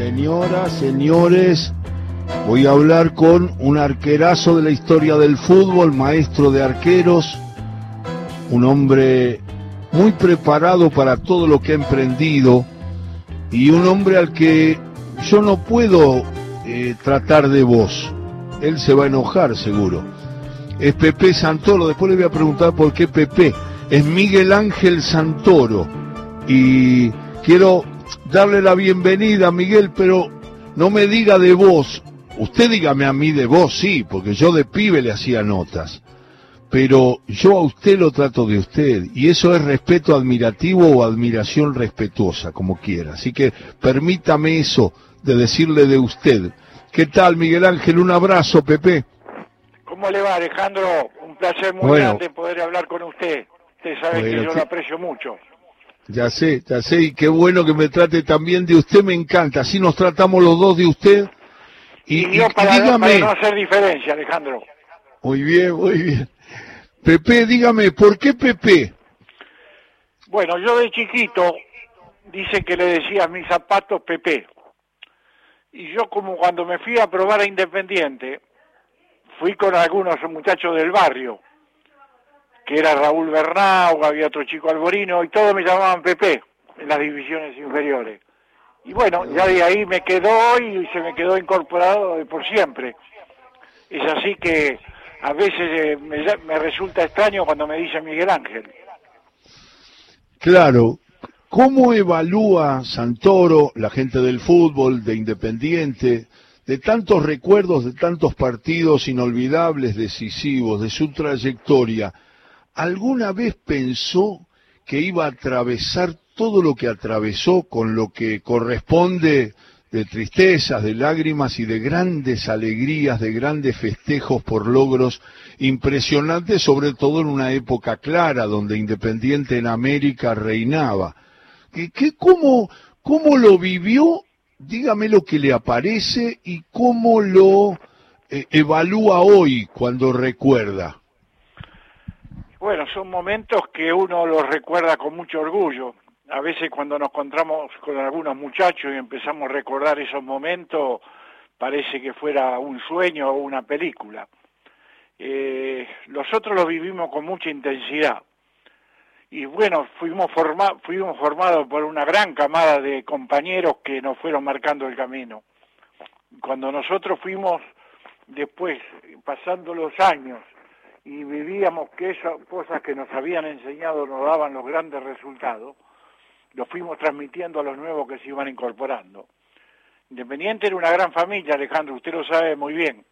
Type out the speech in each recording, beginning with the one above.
Señoras, señores, voy a hablar con un arquerazo de la historia del fútbol, maestro de arqueros, un hombre muy preparado para todo lo que ha emprendido y un hombre al que yo no puedo eh, tratar de vos. Él se va a enojar seguro. Es Pepe Santoro, después le voy a preguntar por qué Pepe. Es Miguel Ángel Santoro. Y quiero darle la bienvenida, Miguel, pero no me diga de vos. Usted dígame a mí de vos, sí, porque yo de pibe le hacía notas. Pero yo a usted lo trato de usted, y eso es respeto admirativo o admiración respetuosa, como quiera. Así que permítame eso de decirle de usted. ¿Qué tal, Miguel Ángel? Un abrazo, Pepe. ¿Cómo le va, Alejandro? Un placer muy grande poder hablar con usted. Usted sabe que yo lo aprecio mucho. Ya sé, ya sé, y qué bueno que me trate también de usted, me encanta. Así nos tratamos los dos de usted. Y, yo para, dígame... no hacer diferencia, Alejandro. Muy bien, muy bien. Pepe, dígame, ¿por qué Pepe? Bueno, yo de chiquito, dice que le decía a mis zapatos Pepe. Y yo como cuando me fui a probar a Independiente, fui con algunos muchachos del barrio que era Raúl Bernau, había otro chico Alborino, y todos me llamaban Pepe en las divisiones inferiores. Y bueno, ya de ahí me quedó y se me quedó incorporado por siempre. Es así que a veces eh, me, resulta extraño cuando me dice Miguel Ángel. Claro, ¿cómo evalúa Santoro, la gente del fútbol, de Independiente, de tantos recuerdos, de tantos partidos inolvidables, decisivos, de su trayectoria? ¿Alguna vez pensó que iba a atravesar todo lo que atravesó con lo que corresponde de tristezas, de lágrimas y de grandes alegrías, de grandes festejos por logros impresionantes, sobre todo en una época clara donde Independiente en América reinaba. ¿Qué, cómo, ¿Cómo lo vivió? Dígame lo que le aparece y cómo lo eh, evalúa hoy cuando recuerda. Bueno, son momentos que uno los recuerda con mucho orgullo. A veces cuando nos encontramos con algunos muchachos y empezamos a recordar esos momentos, parece que fuera un sueño o una película. Eh, nosotros los vivimos con mucha intensidad. Y bueno, fuimos, fuimos formados por una gran camada de compañeros que nos fueron marcando el camino. Cuando nosotros fuimos después, pasando los años, y vivíamos que esas cosas que nos habían enseñado nos daban los grandes resultados, lo fuimos transmitiendo a los nuevos que se iban incorporando. Independiente era una gran familia, Alejandro, usted lo sabe muy bien.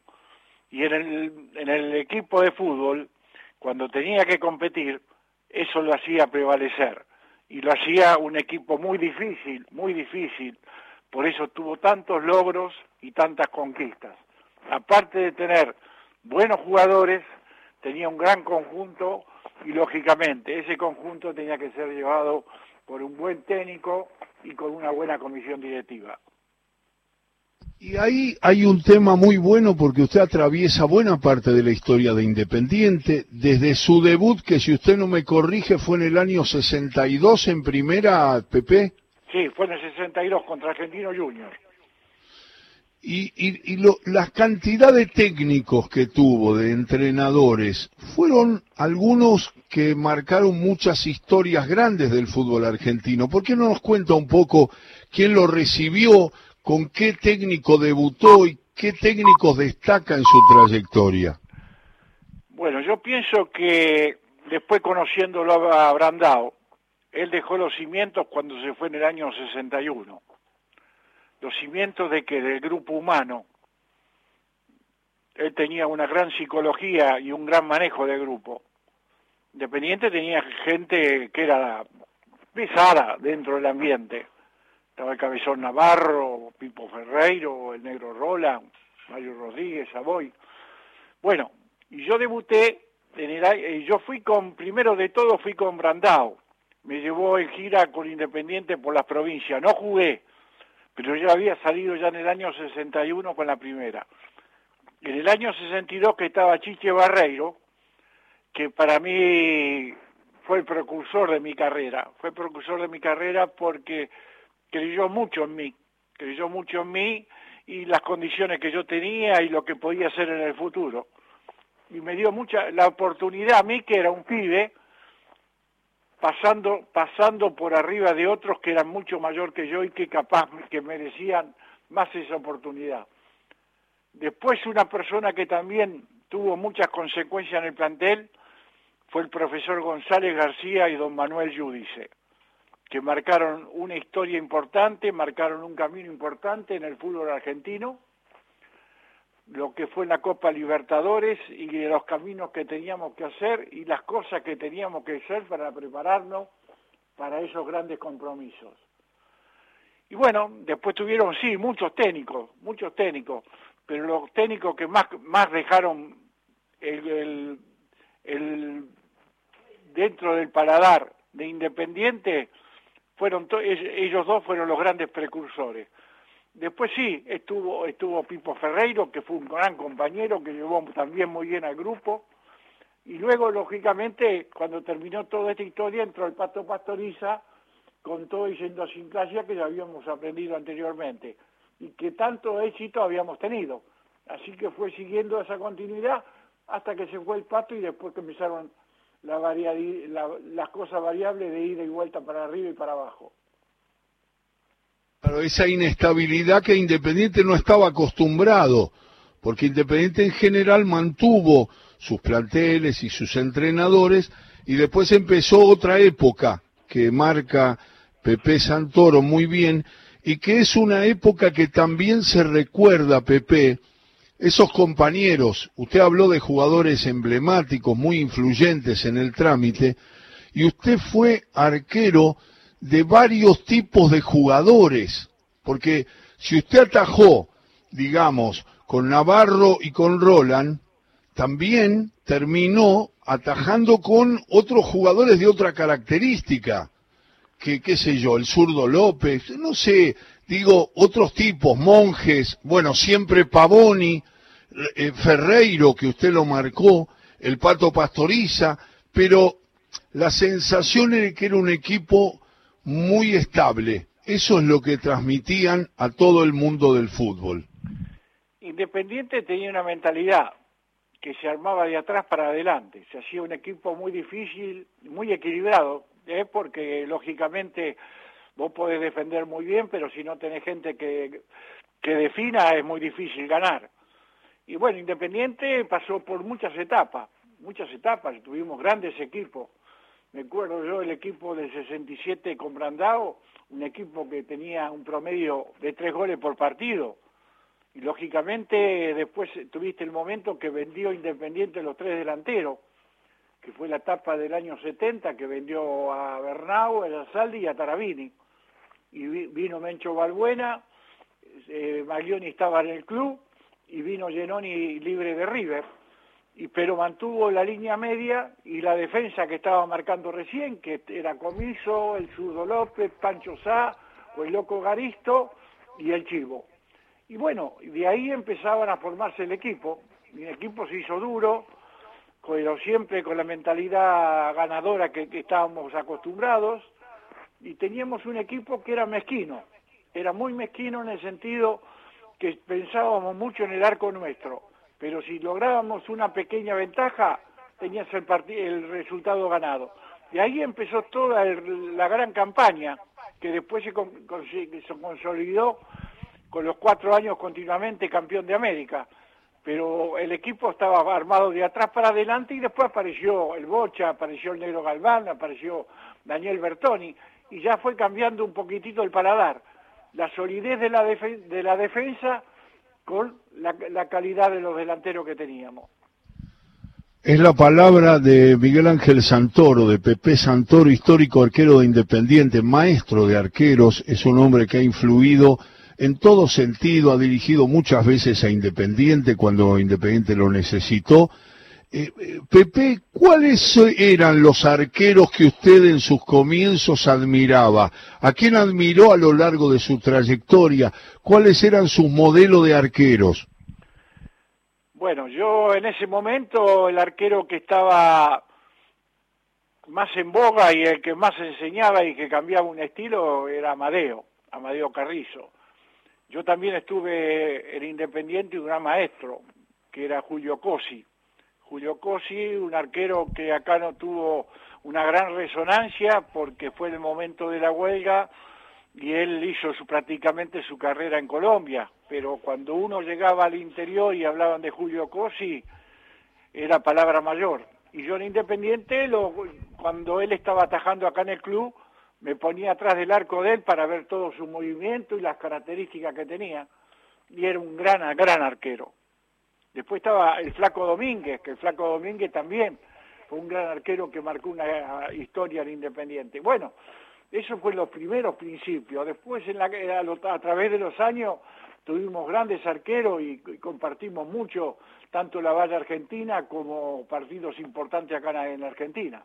Y en el, en el equipo de fútbol, cuando tenía que competir, eso lo hacía prevalecer. Y lo hacía un equipo muy difícil, muy difícil. Por eso tuvo tantos logros y tantas conquistas. Aparte de tener buenos jugadores, tenía un gran conjunto y lógicamente ese conjunto tenía que ser llevado por un buen técnico y con una buena comisión directiva. Y ahí hay un tema muy bueno porque usted atraviesa buena parte de la historia de Independiente, desde su debut, que si usted no me corrige fue en el año 62 en primera, Pepe. Sí, fue en el 62 contra Argentino Junior y, y la cantidad de técnicos que tuvo, de entrenadores, fueron algunos que marcaron muchas historias grandes del fútbol argentino. ¿Por qué no nos cuenta un poco quién lo recibió, con qué técnico debutó y qué técnicos destaca en su trayectoria? Bueno, yo pienso que después conociéndolo a Brandao, él dejó los cimientos cuando se fue en el año 61 los cimientos de que del grupo humano. Él tenía una gran psicología y un gran manejo de grupo. Independiente tenía gente que era pesada dentro del ambiente. Estaba el Cabezón Navarro, Pipo Ferreiro, el Negro Roland, Mario Rodríguez, Savoy. Bueno, y yo debuté, en el, yo fui con, primero de todo fui con Brandao. Me llevó en gira con Independiente por las provincias. No jugué, pero yo había salido ya en el año 61 con la primera. En el año 62 que estaba Chiche Barreiro, que para mí fue el precursor de mi carrera, fue el precursor de mi carrera porque creyó mucho en mí, creyó mucho en mí y las condiciones que yo tenía y lo que podía hacer en el futuro. Y me dio mucha la oportunidad a mí, que era un pibe, pasando, pasando por arriba de otros que eran mucho mayor que yo y que capaz que merecían más esa oportunidad. Después una persona que también tuvo muchas consecuencias en el plantel fue el profesor González García y don Manuel Yudice, que marcaron una historia importante, marcaron un camino importante en el fútbol argentino, lo que fue la Copa Libertadores y los caminos que teníamos que hacer y las cosas que teníamos que hacer para prepararnos para esos grandes compromisos. Y bueno, después tuvieron, sí, muchos técnicos, muchos técnicos, pero los técnicos que más, más dejaron el, dentro del paladar de Independiente fueron ellos dos fueron los grandes precursores. Después sí, estuvo, estuvo Pipo Ferreiro, que fue un gran compañero, que llevó también muy bien al grupo. Y luego, lógicamente, cuando terminó toda esta historia, entró el Pato Pastoriza con todo sin clase que ya habíamos aprendido anteriormente y que tanto éxito habíamos tenido. Así que fue siguiendo esa continuidad hasta que se fue el Pato y después que empezaron la las cosas variables de ida y vuelta para arriba y para abajo. Pero esa inestabilidad que Independiente no estaba acostumbrado, porque Independiente en general mantuvo sus planteles y sus entrenadores y después empezó otra época que marca Pepe Santoro muy bien y que es una época que también se recuerda, Pepe, esos compañeros, usted habló de jugadores emblemáticos, muy influyentes en el trámite, y usted fue arquero de varios tipos de jugadores, porque si usted atajó, digamos, con Navarro y con Roland, también terminó atajando con otros jugadores de otra característica, que qué sé yo, el zurdo López, no sé, digo, otros tipos, monjes, bueno, siempre Pavoni, eh, Ferreiro, que usted lo marcó, el Pato Pastoriza, pero la sensación era que era un equipo muy estable. Eso es lo que transmitían a todo el mundo del fútbol. Independiente tenía una mentalidad que se armaba de atrás para adelante. Se hacía un equipo muy difícil, muy equilibrado, ¿eh? porque lógicamente vos podés defender muy bien, pero si no tenés gente que, que defina es muy difícil ganar. Y bueno, Independiente pasó por muchas etapas, muchas etapas, tuvimos grandes equipos, me acuerdo yo el equipo del 67 con Brandao, un equipo que tenía un promedio de tres goles por partido. Y lógicamente después tuviste el momento que vendió Independiente los tres delanteros, que fue la etapa del año 70 que vendió a Bernau, a Saldi y a Tarabini. Y vino Mencho Balbuena, eh, Maglioni estaba en el club y vino Genoni libre de River y, pero mantuvo la línea media y la defensa que estaba marcando recién, que era Comiso, el Zurdo López, Pancho Sá, o el Loco Garisto y el Chivo. Y bueno, de ahí empezaban a formarse el equipo, y el equipo se hizo duro, pero siempre con la mentalidad ganadora que, que estábamos acostumbrados, y teníamos un equipo que era mezquino, era muy mezquino en el sentido que pensábamos mucho en el arco nuestro pero si lográbamos una pequeña ventaja, tenías el, el resultado ganado. De ahí empezó toda la gran campaña, que después se, consolidó con los cuatro años continuamente campeón de América. Pero el equipo estaba armado de atrás para adelante y después apareció el Bocha, apareció el Negro Galván, apareció Daniel Bertoni y ya fue cambiando un poquitito el paladar. La solidez de la, de la defensa con la, calidad de los delanteros que teníamos. Es la palabra de Miguel Ángel Santoro, de Pepe Santoro, histórico arquero de Independiente, maestro de arqueros, es un hombre que ha influido en todo sentido, ha dirigido muchas veces a Independiente cuando Independiente lo necesitó, eh, eh, Pepe, ¿cuáles eran los arqueros que usted en sus comienzos admiraba? ¿A quién admiró a lo largo de su trayectoria? ¿Cuáles eran sus modelos de arqueros? Bueno, yo en ese momento el arquero que estaba más en boga y el que más enseñaba y que cambiaba un estilo era Amadeo, Amadeo Carrizo. Yo también estuve en Independiente un gran maestro, que era Julio Cosi. Julio Cosi, un arquero que acá no tuvo una gran resonancia porque fue el momento de la huelga y él hizo prácticamente su carrera en Colombia, pero cuando uno llegaba al interior y hablaban de Julio Cosi, era palabra mayor. Y yo en Independiente, cuando él estaba atajando acá en el club, me ponía atrás del arco de él para ver todo su movimiento y las características que tenía. Y era un gran, gran arquero. Después estaba el Flaco Domínguez, que el Flaco Domínguez también fue un gran arquero que marcó una historia en Independiente. Bueno, eso fue los primeros principios. Después, en la, a través de los años, tuvimos grandes arqueros y, compartimos mucho, tanto la Valle Argentina como partidos importantes acá en Argentina.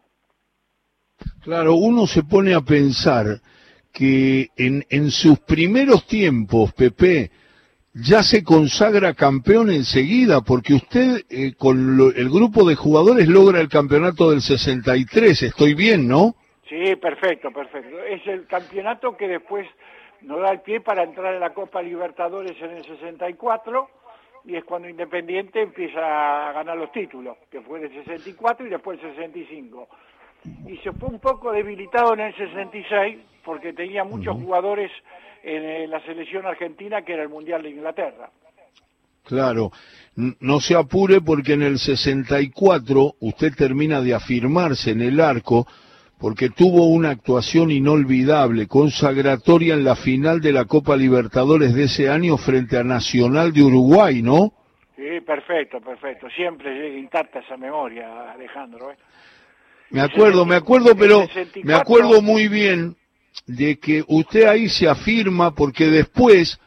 Claro, uno se pone a pensar que en, en sus primeros tiempos, Pepe, ya se consagra campeón enseguida, porque usted eh, con el grupo de jugadores logra el campeonato del 63, estoy bien, ¿no? Sí, perfecto, perfecto. Es el campeonato que después nos da el pie para entrar en la Copa Libertadores en el 64 y es cuando Independiente empieza a ganar los títulos, que fue en el 64 y después el 65 y se fue un poco debilitado en el 66 porque tenía muchos jugadores en la selección argentina que era el Mundial de Inglaterra. Claro, no se apure porque en el 64 usted termina de afirmarse en el arco porque tuvo una actuación inolvidable, consagratoria en la final de la Copa Libertadores de ese año frente a Nacional de Uruguay, ¿no? Sí, perfecto, perfecto. Siempre llega intacta esa memoria, Alejandro. ¿eh? Me acuerdo, me acuerdo, pero me acuerdo muy bien de que usted ahí se afirma porque después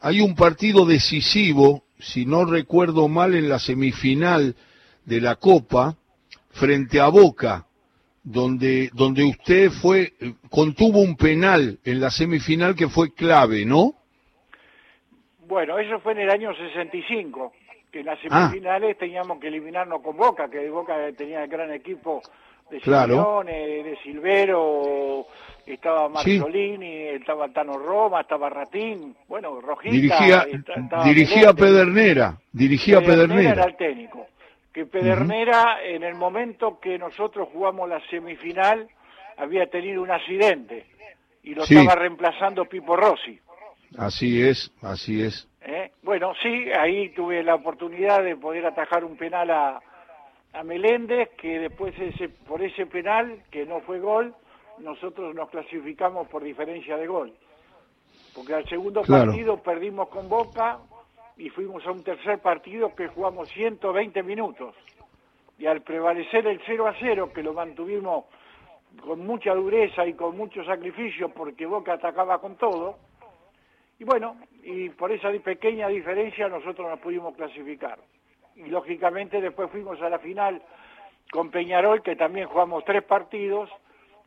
hay un partido decisivo, si no recuerdo mal, en la semifinal de la Copa, frente a Boca, donde, donde usted fue, contuvo un penal en la semifinal que fue clave, ¿no? Bueno, eso fue en el año 65, que en las ah. semifinales teníamos que eliminarnos con Boca, que Boca tenía el gran equipo de claro. de Silvero, estaba Marzolini, estaba Tano Roma, estaba Ratín, bueno, Rojita. Dirigía, dirigía Pedernera, dirigía Pedernera. era el técnico. Que Pedernera, en el momento que nosotros jugamos la semifinal, había tenido un accidente y lo estaba reemplazando Pipo Rossi. Así es, así es. ¿Eh? Bueno, sí, ahí tuve la oportunidad de poder atajar un penal a, a Meléndez, que después ese, por ese penal, que no fue gol, nosotros nos clasificamos por diferencia de gol. Porque al segundo partido perdimos con Boca y fuimos a un tercer partido que jugamos 120 minutos. Y al prevalecer el 0 a 0, que lo mantuvimos con mucha dureza y con mucho sacrificio porque Boca atacaba con todo, y bueno, y por esa pequeña diferencia nosotros nos pudimos clasificar y lógicamente después fuimos a la final con Peñarol, que también jugamos tres partidos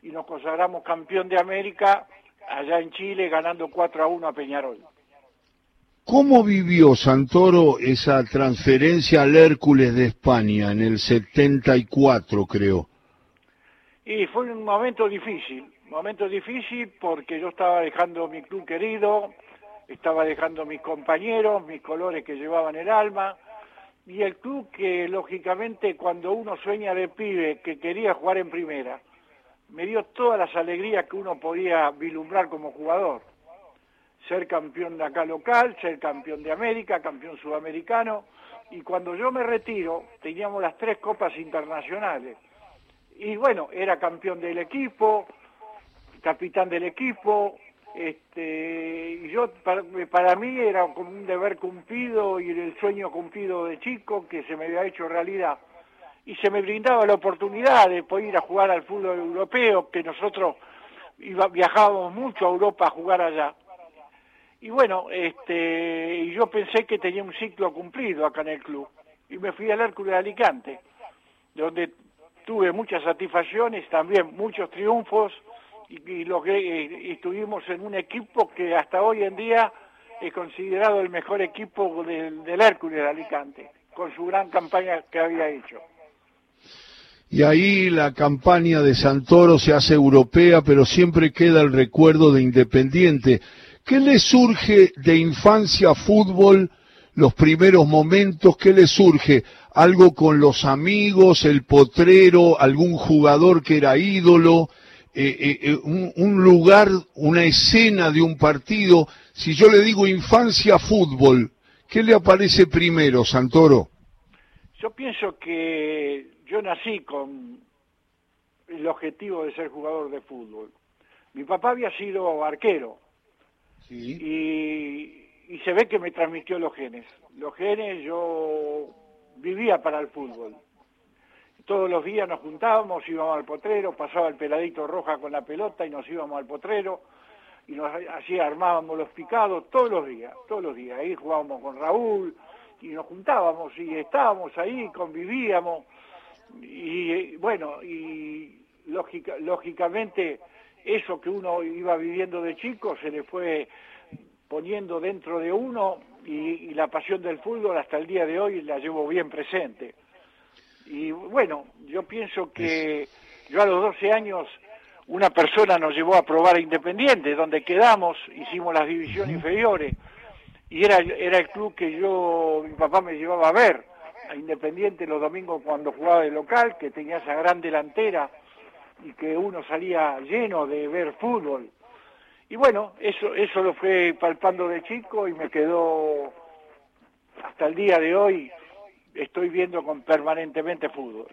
y nos consagramos campeón de América allá en Chile ganando 4 a 1 a Peñarol. ¿Cómo vivió Santoro esa transferencia al Hércules de España en el 74, creo? Y fue un momento difícil, momento difícil porque yo estaba dejando mi club querido, estaba dejando mis compañeros, mis colores que llevaban el alma, y el club que lógicamente cuando uno sueña de pibe que quería jugar en primera, me dio todas las alegrías que uno podía vislumbrar como jugador. Ser campeón de acá local, ser campeón de América, campeón sudamericano, y cuando yo me retiro teníamos las tres copas internacionales. Y bueno, era campeón del equipo, capitán del equipo, este, yo para, mí era como un deber cumplido y el sueño cumplido de chico que se me había hecho realidad. Y se me brindaba la oportunidad de poder ir a jugar al fútbol europeo que nosotros iba, viajábamos mucho a Europa a jugar allá. Y bueno este yo pensé que tenía un ciclo cumplido acá en el club. Y me fui al Hércules de Alicante donde tuve muchas satisfacciones también muchos triunfos y, lo que estuvimos en un equipo que hasta hoy en día es considerado el mejor equipo del, del Hércules de Alicante, con su gran campaña que había hecho. Y ahí la campaña de Santoro se hace europea, pero siempre queda el recuerdo de Independiente, ¿Qué le surge de infancia fútbol, los primeros momentos? ¿Qué le surge? ¿Algo con los amigos, el potrero, algún jugador que era ídolo? Eh, eh, eh, un, lugar, una escena de un partido. Si yo le digo infancia fútbol, ¿qué le aparece primero, Santoro? Yo pienso que yo nací con el objetivo de ser jugador de fútbol. Mi papá había sido arquero y, y se ve que me transmitió los genes. Los genes yo vivía para el fútbol todos los días nos juntábamos, íbamos al potrero, pasaba el peladito roja con la pelota y nos íbamos al potrero y nos así armábamos los picados todos los días, todos los días. Ahí jugábamos con Raúl y nos juntábamos y estábamos ahí, convivíamos y bueno, y lógica, lógicamente eso que uno iba viviendo de chico se le fue poniendo dentro de uno y la pasión del fútbol hasta el día de hoy la llevo bien presente. Y bueno, yo pienso que yo a los 12 años una persona nos llevó a probar a Independiente, donde quedamos, hicimos las divisiones inferiores, y era, era el club que yo, mi papá me llevaba a ver, a Independiente los domingos cuando jugaba de local, que tenía esa gran delantera y que uno salía lleno de ver fútbol. Y bueno, eso, eso lo fue palpando de chico y me quedó hasta el día de hoy estoy viendo con permanentemente fútbol.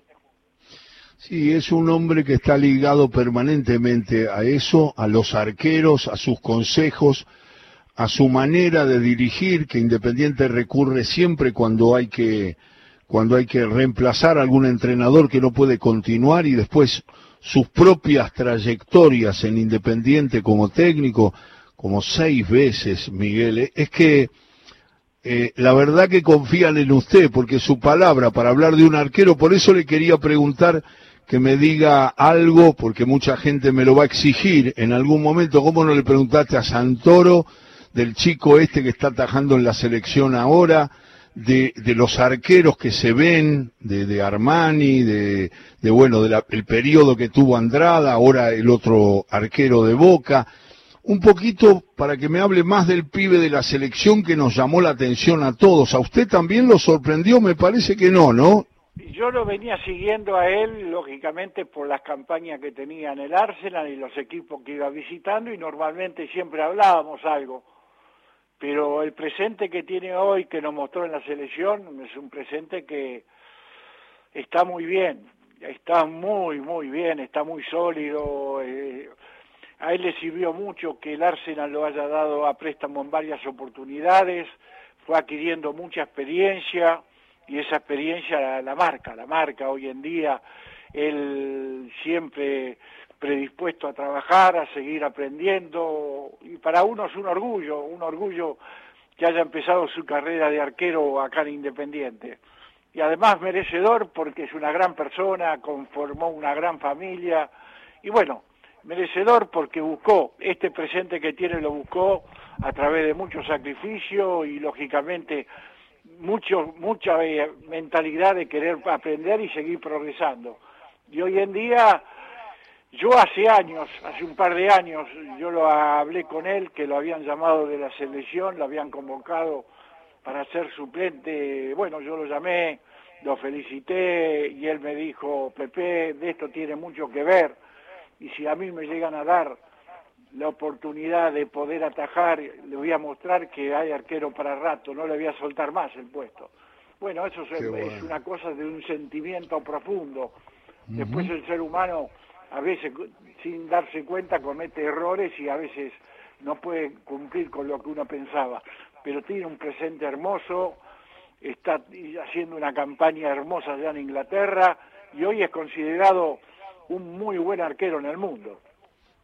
Sí, es un hombre que está ligado permanentemente a eso, a los arqueros, a sus consejos, a su manera de dirigir, que Independiente recurre siempre cuando hay que cuando hay que reemplazar a algún entrenador que no puede continuar y después sus propias trayectorias en Independiente como técnico, como seis veces, Miguel, es que eh, la verdad que confían en usted, porque su palabra para hablar de un arquero, por eso le quería preguntar que me diga algo, porque mucha gente me lo va a exigir en algún momento, ¿cómo no le preguntaste a Santoro del chico este que está atajando en la selección ahora? De, los arqueros que se ven, de, de Armani, de, de bueno, del periodo que tuvo Andrada, ahora el otro arquero de Boca, un poquito para que me hable más del pibe de la selección que nos llamó la atención a todos. ¿A usted también lo sorprendió? Me parece que no, ¿no? Yo lo venía siguiendo a él, lógicamente, por las campañas que tenía en el Arsenal y los equipos que iba visitando y normalmente siempre hablábamos algo. Pero el presente que tiene hoy, que nos mostró en la selección, es un presente que está muy bien, está muy, muy bien, está muy sólido. Eh, a él le sirvió mucho que el Arsenal lo haya dado a préstamo en varias oportunidades, fue adquiriendo mucha experiencia y esa experiencia la, marca, la marca hoy en día. Él siempre predispuesto a trabajar, a seguir aprendiendo y para uno es un orgullo, un orgullo que haya empezado su carrera de arquero acá en Independiente. Y además merecedor porque es una gran persona, conformó una gran familia y bueno, merecedor porque buscó, este presente que tiene lo buscó a través de mucho sacrificio y lógicamente mucho, mucha eh, mentalidad de querer aprender y seguir progresando. Y hoy en día, yo hace años, hace un par de años, yo lo hablé con él, que lo habían llamado de la selección, lo habían convocado para ser suplente, bueno, yo lo llamé, lo felicité y él me dijo, Pepe, de esto tiene mucho que ver y si a mí me llegan a dar la oportunidad de poder atajar, le voy a mostrar que hay arquero para rato, no le voy a soltar más el puesto. Bueno, eso es, una cosa de un sentimiento profundo. Después el ser humano a veces sin darse cuenta comete errores y a veces no puede cumplir con lo que uno pensaba, pero tiene un presente hermoso, está haciendo una campaña hermosa allá en Inglaterra y hoy es considerado un muy buen arquero en el mundo.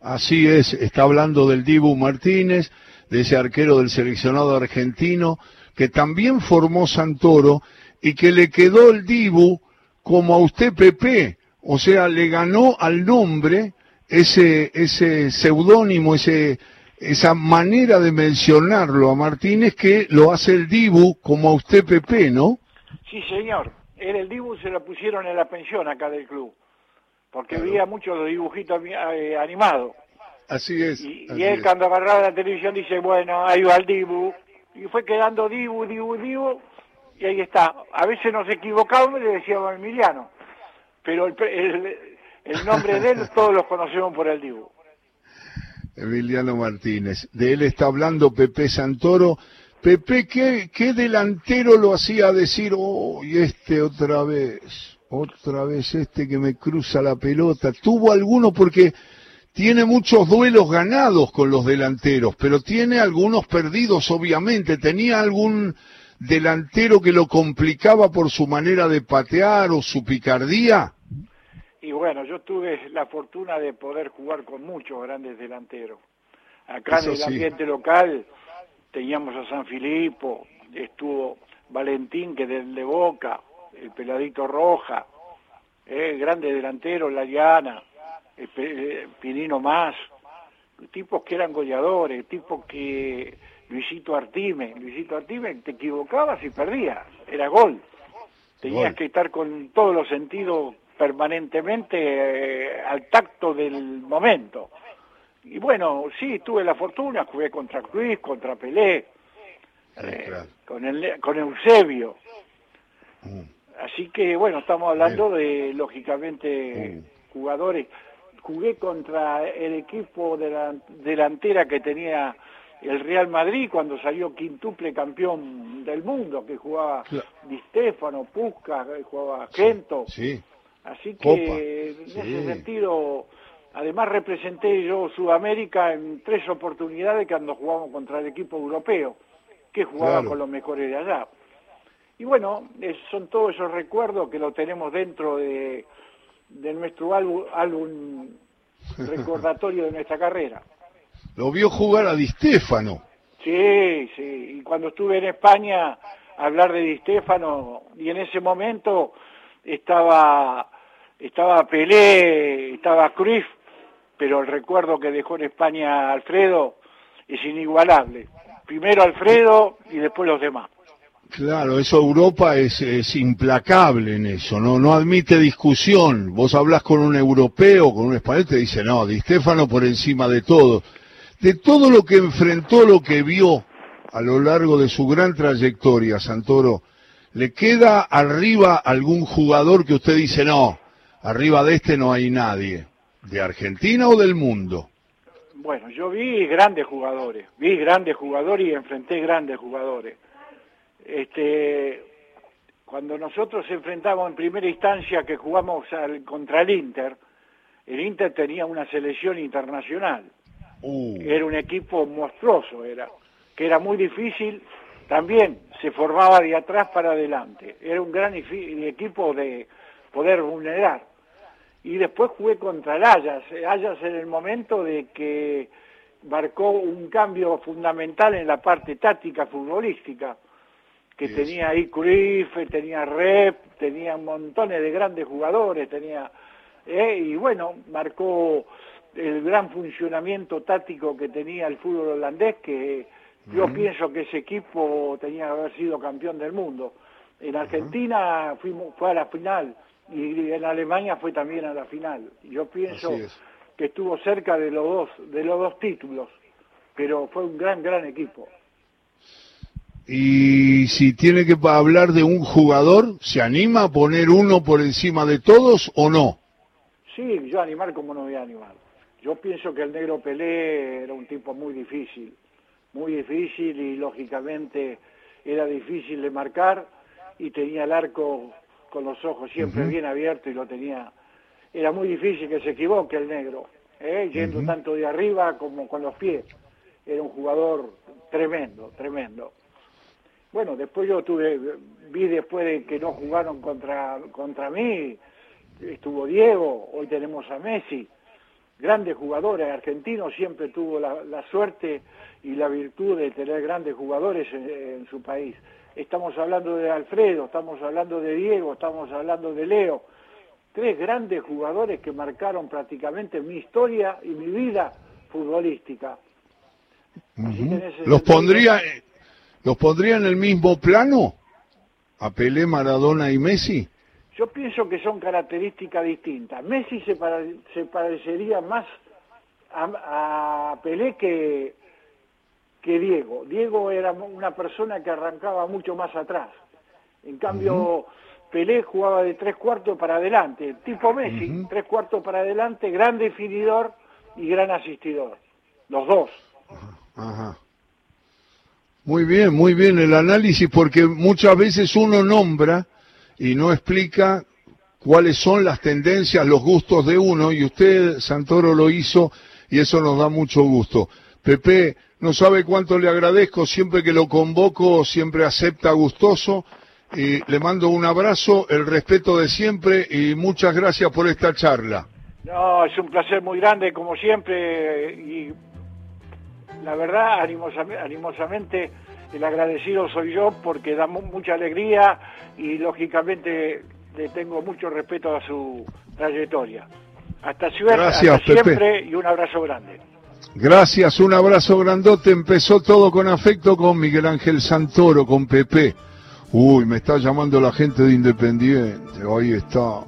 Así es, está hablando del Dibu Martínez, de ese arquero del seleccionado argentino, que también formó Santoro y que le quedó el Dibu como a usted Pepe, o sea, le ganó al nombre ese, ese seudónimo, ese, esa manera de mencionarlo a Martínez que lo hace el Dibu como a usted Pepe, ¿no? Sí, señor. Era el Dibu se lo pusieron en la pensión acá del club porque veía muchos dibujitos eh, animados. Así es. Y, así él es. cuando agarraba la televisión dice, bueno, ahí va el Dibu. Y fue quedando Dibu, Dibu, Dibu. Y ahí está. A veces nos equivocábamos y le decíamos Emiliano. Pero el, pre- el, el nombre de él todos los conocemos por el Dibu. Emiliano Martínez. De él está hablando Pepe Santoro. Pepe, ¿qué, qué delantero lo hacía decir, oh, y este otra vez, otra vez este que me cruza la pelota? ¿Tuvo alguno? Porque tiene muchos duelos ganados con los delanteros, pero tiene algunos perdidos, obviamente. ¿Tenía algún delantero que lo complicaba por su manera de patear o su picardía? Y bueno, yo tuve la fortuna de poder jugar con muchos grandes delanteros. Acá Eso en el sí. ambiente local teníamos a San Filipo, estuvo Valentín, que del de Boca, el Peladito Roja, eh, grande delantero, Lariana, el Pe- eh, Pinino Más, tipos que eran goleadores, tipos que Luisito Artime, Luisito Artime, te equivocabas y perdías, era gol. Tenías Gol. que estar con todos los sentidos permanentemente eh, al tacto del momento. Y bueno, sí, tuve la fortuna, jugué contra Cruz, contra Pelé, eh, claro. con, el, con Eusebio. Mm. Así que bueno, estamos hablando de, lógicamente, jugadores. Jugué contra el equipo de la delantera que tenía el Real Madrid cuando salió quintuple campeón del mundo, que jugaba Claro. Di Stefano, Puskas, jugaba Gento. Sí, Así que en sí. ese sentido, además representé yo Sudamérica en tres oportunidades cuando jugamos contra el equipo europeo, que jugaba Claro. con los mejores de allá. Y bueno, es- son todos esos recuerdos que lo tenemos dentro de, de nuestro álbum, álbum recordatorio de nuestra carrera. lo vio jugar a Di Stefano. Sí, sí, y cuando estuve en España, hablar de Di Stefano, y en ese momento estaba, estaba Pelé, estaba Cruyff, pero el recuerdo que dejó en España Alfredo es inigualable. Primero Alfredo y después los demás. Claro, eso Europa es, implacable en eso, no no admite discusión. Vos hablas con un europeo, con un español, te dice, no, Di Stefano por encima de todo. De todo lo que enfrentó, lo que vio a lo largo de su gran trayectoria, Santoro, ¿le queda arriba algún jugador que usted dice, no, arriba de este no hay nadie? ¿De Argentina o del mundo? Bueno, yo vi grandes jugadores, vi grandes jugadores y enfrenté grandes jugadores. Este, cuando nosotros enfrentamos en primera instancia que jugamos al- contra el Inter, el Inter tenía una selección internacional, Uh, era un equipo monstruoso, era, que era muy difícil, también se formaba de atrás para adelante, era un gran equipo de poder vulnerar. Y después jugué contra el Ajax, Ajax en el momento de que marcó un cambio fundamental en la parte táctica futbolística, que Sí, tenía ahí Cruyff, tenía Rep, tenía montones de grandes jugadores, tenía eh, y bueno, marcó el gran funcionamiento táctico que tenía el fútbol holandés, que yo pienso que ese equipo tenía que haber sido campeón del mundo. En Argentina fuimos, fue a la final y en Alemania fue también a la final. Yo pienso es. que estuvo cerca de los dos, de los dos títulos, pero fue un gran, gran equipo. Y si tiene que hablar de un jugador, ¿se anima a poner uno por encima de todos o no? Sí, yo animar como no voy a animar. Yo pienso que el negro Pelé era un tipo muy difícil, muy difícil y lógicamente era difícil de marcar y tenía el arco con los ojos siempre bien abiertos y lo tenía. Era muy difícil que se equivoque el negro, ¿eh? yendo tanto de arriba como con los pies. Era un jugador tremendo, tremendo. Bueno, después yo tuve, vi después de que no jugaron contra, contra mí, estuvo Diego, hoy tenemos a Messi, grandes jugadores, Argentino siempre tuvo la, la suerte y la virtud de tener grandes jugadores en, en su país. Estamos hablando de Alfredo, estamos hablando de Diego, estamos hablando de Leo, tres grandes jugadores que marcaron prácticamente mi historia y mi vida futbolística. ¿Los sentido- pondría, ¿Los pondría en el mismo plano? ¿A Pelé, Maradona y Messi? Yo pienso que son características distintas. Messi se, para- se parecería más a, Pelé que, que Diego. Diego era una persona que arrancaba mucho más atrás. En cambio, Pelé jugaba de tres cuartos para adelante, tipo Messi, tres cuartos para adelante, gran definidor y gran asistidor. Los dos. Ajá. Muy bien, muy bien el análisis, porque muchas veces uno nombra y no explica cuáles son las tendencias, los gustos de uno, y usted, Santoro, lo hizo y eso nos da mucho gusto. Pepe, no sabe cuánto le agradezco, siempre que lo convoco, siempre acepta gustoso, y le mando un abrazo, el respeto de siempre y muchas gracias por esta charla. No, es un placer muy grande, como siempre, y la verdad, animosamente, el agradecido soy yo porque da mucha alegría y lógicamente le tengo mucho respeto a su trayectoria. Hasta, Gracias, siempre y un abrazo grande. Gracias, un abrazo grandote. Empezó todo con afecto con Miguel Ángel Santoro, con Pepe. Uy, me está llamando la gente de Independiente. Ahí está.